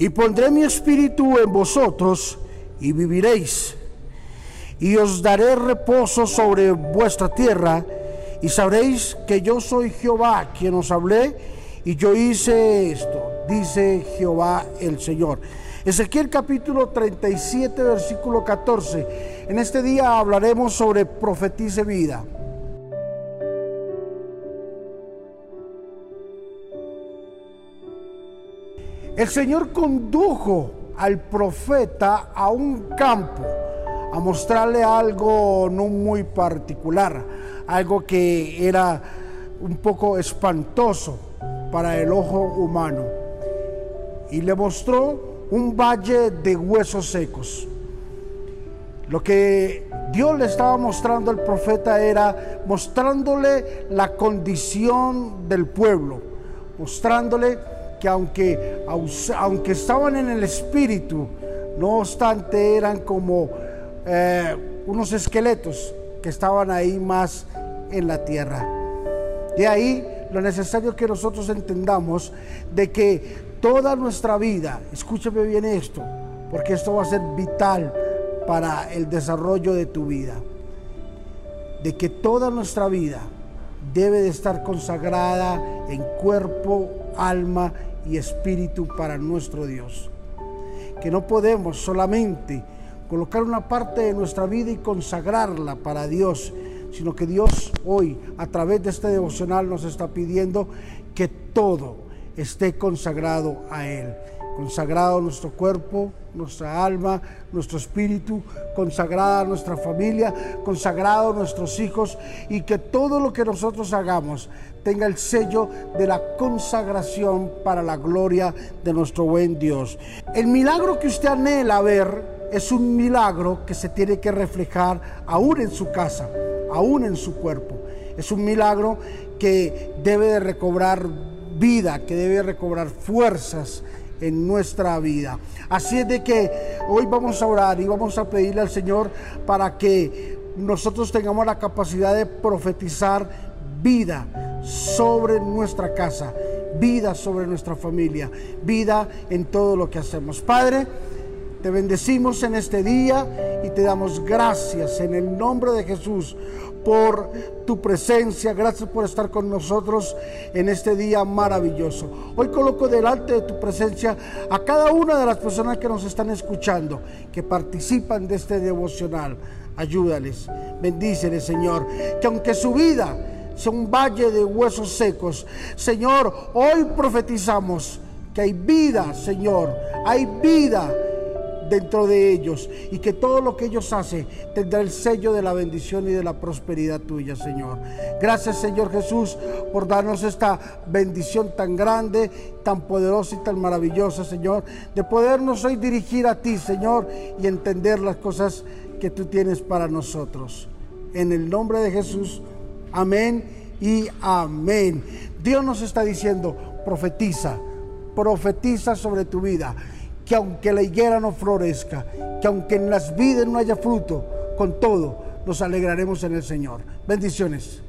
Y pondré mi espíritu en vosotros y viviréis. Y os daré reposo sobre vuestra tierra y sabréis que yo soy Jehová quien os hablé y yo hice esto, dice Jehová el Señor. Ezequiel capítulo 37, versículo 14. En este día hablaremos sobre profetice vida. El Señor condujo al profeta a un campo a mostrarle algo no muy particular, algo que era un poco espantoso para el ojo humano. Y le mostró un valle de huesos secos. Lo que Dios le estaba mostrando al profeta era mostrándole la condición del pueblo, mostrándole que aunque, aunque estaban en el espíritu, no obstante eran como eh, unos esqueletos que estaban ahí más en la tierra. De ahí lo necesario que nosotros entendamos de que toda nuestra vida, escúchame bien esto, porque esto va a ser vital para el desarrollo de tu vida, de que toda nuestra vida debe de estar consagrada en cuerpo, alma y espíritu para nuestro Dios. Que no podemos solamente colocar una parte de nuestra vida y consagrarla para Dios, sino que Dios hoy a través de este devocional nos está pidiendo que todo esté consagrado a Él consagrado nuestro cuerpo, nuestra alma, nuestro espíritu, consagrada nuestra familia, consagrado nuestros hijos y que todo lo que nosotros hagamos tenga el sello de la consagración para la gloria de nuestro buen Dios. El milagro que usted anhela ver es un milagro que se tiene que reflejar aún en su casa, aún en su cuerpo. Es un milagro que debe de recobrar vida, que debe recobrar fuerzas, en nuestra vida. Así es de que hoy vamos a orar y vamos a pedirle al Señor para que nosotros tengamos la capacidad de profetizar vida sobre nuestra casa, vida sobre nuestra familia, vida en todo lo que hacemos. Padre, te bendecimos en este día y te damos gracias en el nombre de Jesús por tu presencia, gracias por estar con nosotros en este día maravilloso. Hoy coloco delante de tu presencia a cada una de las personas que nos están escuchando, que participan de este devocional. Ayúdales, bendíceles, Señor, que aunque su vida sea un valle de huesos secos, Señor, hoy profetizamos que hay vida, Señor, hay vida dentro de ellos y que todo lo que ellos hacen tendrá el sello de la bendición y de la prosperidad tuya, Señor. Gracias, Señor Jesús, por darnos esta bendición tan grande, tan poderosa y tan maravillosa, Señor, de podernos hoy dirigir a ti, Señor, y entender las cosas que tú tienes para nosotros. En el nombre de Jesús, amén y amén. Dios nos está diciendo, profetiza, profetiza sobre tu vida que aunque la higuera no florezca, que aunque en las vidas no haya fruto, con todo nos alegraremos en el Señor. Bendiciones.